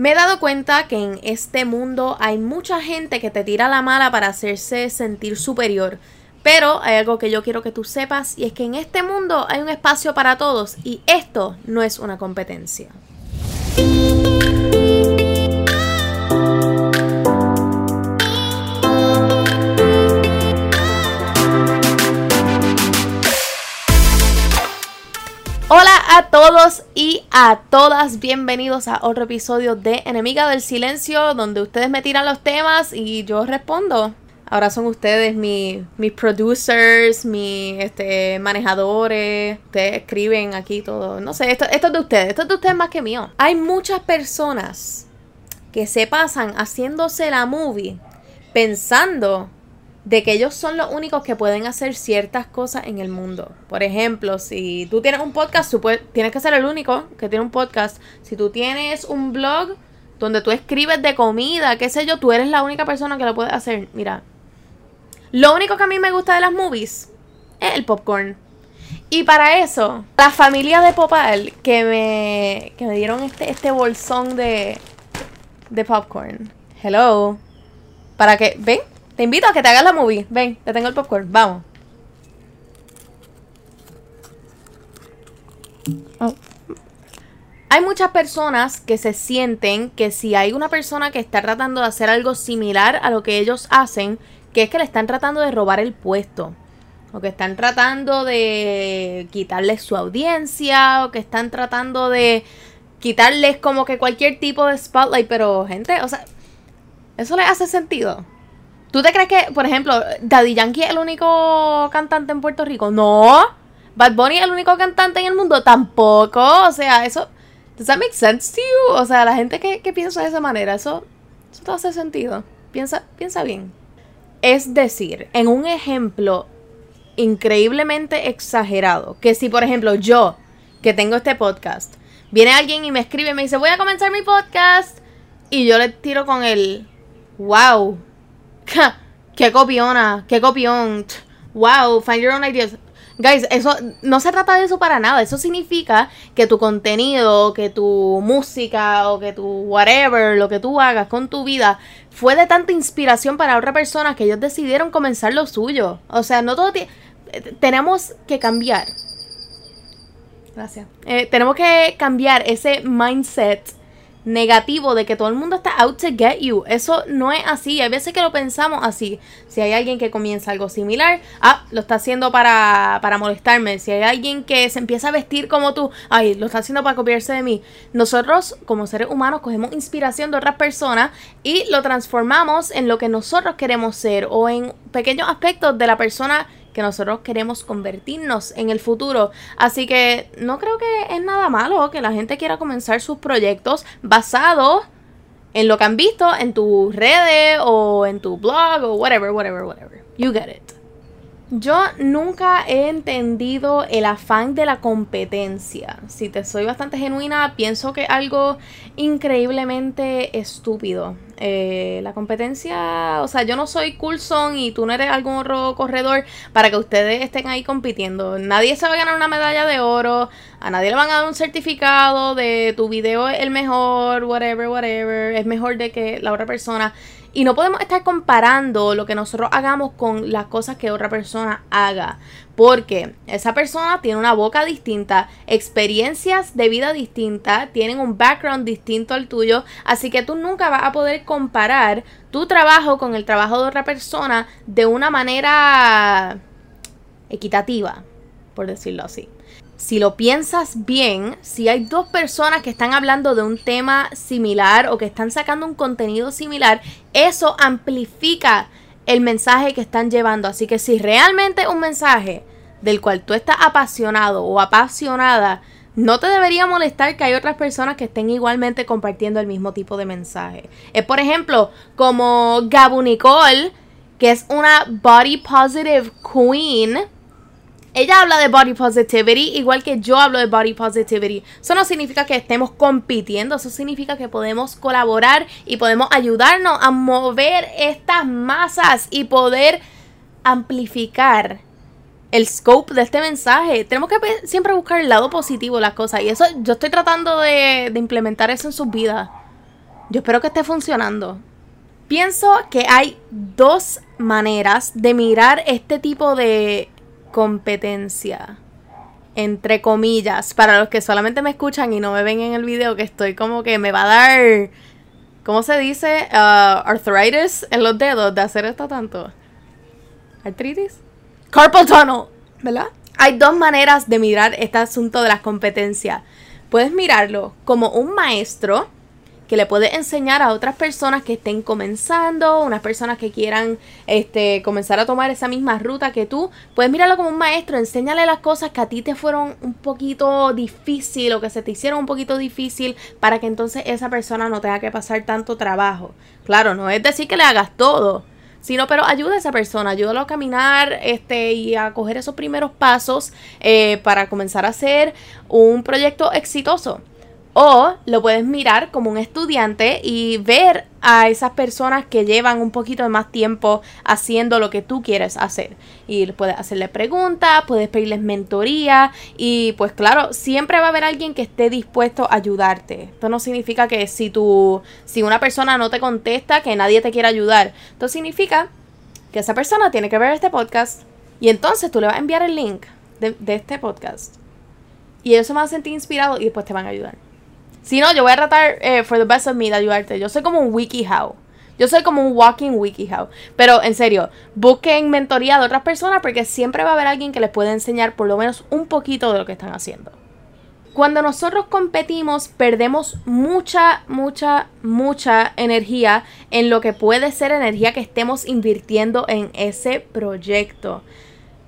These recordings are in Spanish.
Me he dado cuenta que en este mundo hay mucha gente que te tira la mala para hacerse sentir superior. Pero hay algo que yo quiero que tú sepas y es que en este mundo hay un espacio para todos y esto no es una competencia. A todos y a todas, bienvenidos a otro episodio de Enemiga del Silencio, donde ustedes me tiran los temas y yo respondo. Ahora son ustedes mis producers, mis este, manejadores, ustedes escriben aquí todo. No sé, esto, esto es de ustedes, esto es de ustedes más que mío. Hay muchas personas que se pasan haciéndose la movie pensando de que ellos son los únicos que pueden hacer ciertas cosas en el mundo. Por ejemplo, si tú tienes un podcast, tú tienes que ser el único que tiene un podcast. Si tú tienes un blog donde tú escribes de comida, qué sé yo, tú eres la única persona que lo puede hacer. Mira, lo único que a mí me gusta de las movies es el popcorn. Y para eso, la familia de Popal que me, que me dieron este, este bolsón de, de popcorn. Hello. Para que, ven, te invito a que te hagas la movie. Ven, te tengo el popcorn. Vamos. Oh. Hay muchas personas que se sienten que si hay una persona que está tratando de hacer algo similar a lo que ellos hacen, que es que le están tratando de robar el puesto. O que están tratando de quitarles su audiencia. O que están tratando de quitarles como que cualquier tipo de spotlight. Pero, gente, o sea, ¿eso les hace sentido? ¿Tú te crees que, por ejemplo, Daddy Yankee es el único cantante en Puerto Rico? No. Bad Bunny es el único cantante en el mundo? Tampoco. O sea, eso. ¿Does that make sense to you? O sea, la gente que, piensa de esa manera, eso, eso te hace sentido. Piensa, piensa bien. Es decir, en un ejemplo increíblemente exagerado, que si, por ejemplo, yo, que tengo este podcast, viene alguien y me escribe y me dice, voy a comenzar mi podcast, y yo le tiro con el, wow, ¡Qué copiona! ¡Qué copión! ¡Wow! Find your own ideas. Guys, eso no se trata de eso para nada. Eso significa que tu contenido, que tu música o que tu whatever, lo que tú hagas con tu vida, fue de tanta inspiración para otra persona que ellos decidieron comenzar lo suyo. O sea, no todo. Tenemos que cambiar. Gracias. Eh, tenemos que cambiar ese mindset negativo de que todo el mundo está out to get you. Eso no es así. Hay veces que lo pensamos así. Si hay alguien que comienza algo similar, ah, lo está haciendo para, para molestarme. Si hay alguien que se empieza a vestir como tú, ay, lo está haciendo para copiarse de mí. Nosotros, como seres humanos, cogemos inspiración de otras personas y lo transformamos en lo que nosotros queremos ser o en pequeños aspectos de la persona que nosotros queremos convertirnos en el futuro. Así que no creo que es nada malo que la gente quiera comenzar sus proyectos basados en lo que han visto en tus redes o en tu blog o whatever, whatever, whatever. You get it. Yo nunca he entendido el afán de la competencia. Si te soy bastante genuina, pienso que algo increíblemente estúpido. Eh, la competencia, o sea, yo no soy Coulson y tú no eres algún otro corredor para que ustedes estén ahí compitiendo. Nadie se va a ganar una medalla de oro, a nadie le van a dar un certificado de tu video es el mejor, whatever, whatever, es mejor de que la otra persona. Y no podemos estar comparando lo que nosotros hagamos con las cosas que otra persona haga. Porque esa persona tiene una boca distinta, experiencias de vida distintas, tienen un background distinto al tuyo. Así que tú nunca vas a poder comparar tu trabajo con el trabajo de otra persona de una manera equitativa, por decirlo así si lo piensas bien, si hay dos personas que están hablando de un tema similar o que están sacando un contenido similar, eso amplifica el mensaje que están llevando. Así que si realmente un mensaje del cual tú estás apasionado o apasionada, no te debería molestar que hay otras personas que estén igualmente compartiendo el mismo tipo de mensaje. Es por ejemplo como Gabu Nicole, que es una body positive queen ella habla de body positivity, igual que yo hablo de body positivity. Eso no significa que estemos compitiendo, eso significa que podemos colaborar y podemos ayudarnos a mover estas masas y poder amplificar el scope de este mensaje. Tenemos que siempre buscar el lado positivo de las cosas y eso yo estoy tratando de, de implementar eso en sus vidas. Yo espero que esté funcionando. Pienso que hay dos maneras de mirar este tipo de competencia. Entre comillas, para los que solamente me escuchan y no me ven en el video, que estoy como que me va a dar, ¿cómo se dice? Uh, arthritis en los dedos de hacer esto tanto. ¿Artritis? Carpal tunnel, ¿verdad? Hay dos maneras de mirar este asunto de las competencias. Puedes mirarlo como un maestro que le puede enseñar a otras personas que estén comenzando, unas personas que quieran este, comenzar a tomar esa misma ruta que tú. Puedes mirarlo como un maestro, enséñale las cosas que a ti te fueron un poquito difícil o que se te hicieron un poquito difícil para que entonces esa persona no tenga que pasar tanto trabajo. Claro, no es decir que le hagas todo, sino pero ayuda a esa persona, ayúdalo a caminar este, y a coger esos primeros pasos eh, para comenzar a hacer un proyecto exitoso. O lo puedes mirar como un estudiante y ver a esas personas que llevan un poquito de más tiempo haciendo lo que tú quieres hacer. Y puedes hacerle preguntas, puedes pedirles mentoría y pues claro, siempre va a haber alguien que esté dispuesto a ayudarte. Esto no significa que si tú, si una persona no te contesta, que nadie te quiera ayudar. Esto significa que esa persona tiene que ver este podcast y entonces tú le vas a enviar el link de, de este podcast. Y ellos se van a sentir inspirados y después te van a ayudar. Si no, yo voy a tratar, eh, for the best of me, de ayudarte. Yo soy como un WikiHow. Yo soy como un walking WikiHow. Pero en serio, busquen mentoría de otras personas porque siempre va a haber alguien que les pueda enseñar por lo menos un poquito de lo que están haciendo. Cuando nosotros competimos, perdemos mucha, mucha, mucha energía en lo que puede ser energía que estemos invirtiendo en ese proyecto.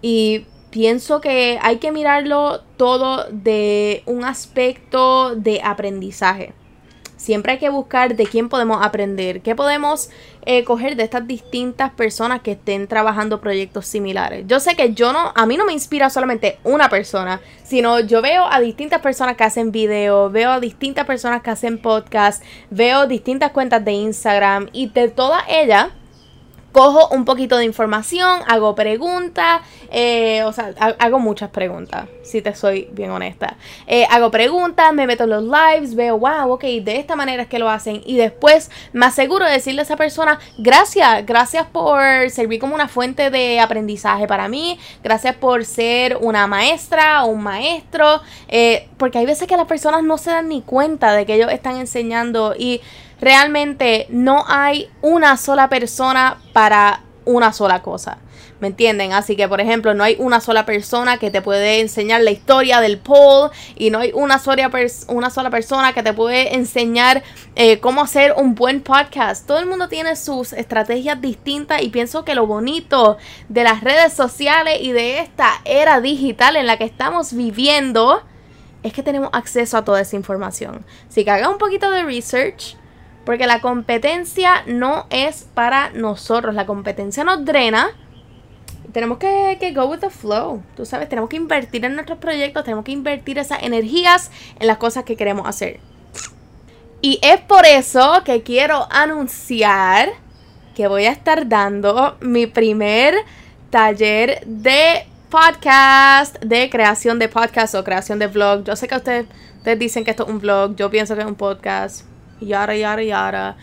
Y pienso que hay que mirarlo todo de un aspecto de aprendizaje. Siempre hay que buscar de quién podemos aprender, qué podemos eh, coger de estas distintas personas que estén trabajando proyectos similares. Yo sé que yo no, a mí no me inspira solamente una persona, sino yo veo a distintas personas que hacen videos, veo a distintas personas que hacen podcast, veo distintas cuentas de Instagram y de todas ellas cojo un poquito de información, hago preguntas, eh, o sea, hago muchas preguntas, si te soy bien honesta. Eh, hago preguntas, me meto en los lives, veo, wow, ok, de esta manera es que lo hacen. Y después me aseguro de decirle a esa persona, gracias, gracias por servir como una fuente de aprendizaje para mí, gracias por ser una maestra o un maestro, eh, porque hay veces que las personas no se dan ni cuenta de que ellos están enseñando y realmente no hay una sola persona para una sola cosa. ¿Me entienden? Así que, por ejemplo, no hay una sola persona que te puede enseñar la historia del poll y no hay una sola, una sola persona que te puede enseñar eh, cómo hacer un buen podcast. Todo el mundo tiene sus estrategias distintas y pienso que lo bonito de las redes sociales y de esta era digital en la que estamos viviendo es que tenemos acceso a toda esa información. Así que haga un poquito de research porque la competencia no es para nosotros. La competencia nos drena. Tenemos que, que, go with the flow. Tú sabes, tenemos que invertir en nuestros proyectos. Tenemos que invertir esas energías en las cosas que queremos hacer. Y es por eso que quiero anunciar que voy a estar dando mi primer taller de podcast, de creación de podcast o creación de vlog. Yo sé que ustedes, ustedes dicen que esto es un vlog. Yo pienso que es un podcast yara, yara, yara.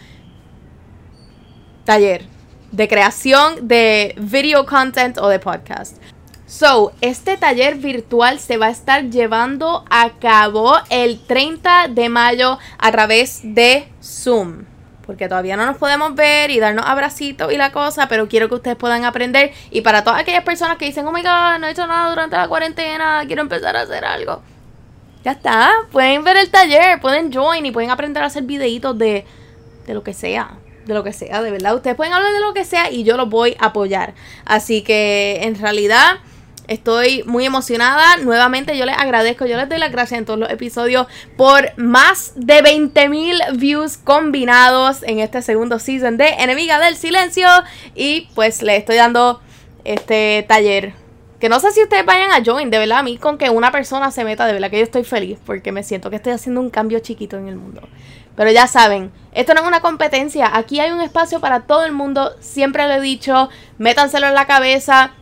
Taller de creación de video content o de podcast. So, este taller virtual se va a estar llevando a cabo el 30 de mayo a través de Zoom. Porque todavía no nos podemos ver y darnos abracitos y la cosa, pero quiero que ustedes puedan aprender. Y para todas aquellas personas que dicen, oh my god, no he hecho nada durante la cuarentena, quiero empezar a hacer algo ya está. Pueden ver el taller, pueden join y pueden aprender a hacer videitos de, de lo que sea. De lo que sea, de verdad. Ustedes pueden hablar de lo que sea y yo los voy a apoyar. Así que en realidad estoy muy emocionada. Nuevamente yo les agradezco, yo les doy las gracias en todos los episodios por más de 20 mil views combinados en este segundo season de Enemiga del Silencio. Y pues les estoy dando este taller que no sé si ustedes vayan a join, de verdad, a mí con que una persona se meta, de verdad que yo estoy feliz, porque me siento que estoy haciendo un cambio chiquito en el mundo. Pero ya saben, esto no es una competencia, aquí hay un espacio para todo el mundo, siempre lo he dicho, métanselo en la cabeza.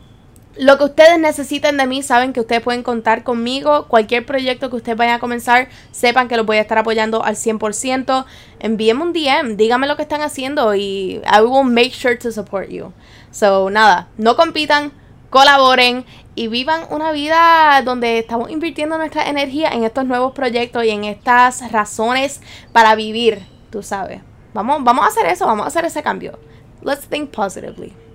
lo que ustedes necesiten de mí, saben que ustedes pueden contar conmigo. Cualquier proyecto que ustedes vayan a comenzar, sepan que los voy a estar apoyando al 100%. Envíenme un DM, díganme lo que están haciendo y I will make sure to support you. So, nada, no compitan, colaboren y vivan una vida donde estamos invirtiendo nuestra energía en estos nuevos proyectos y en estas razones para vivir, tú sabes. Vamos, vamos a hacer eso, vamos a hacer ese cambio. Let's think positively.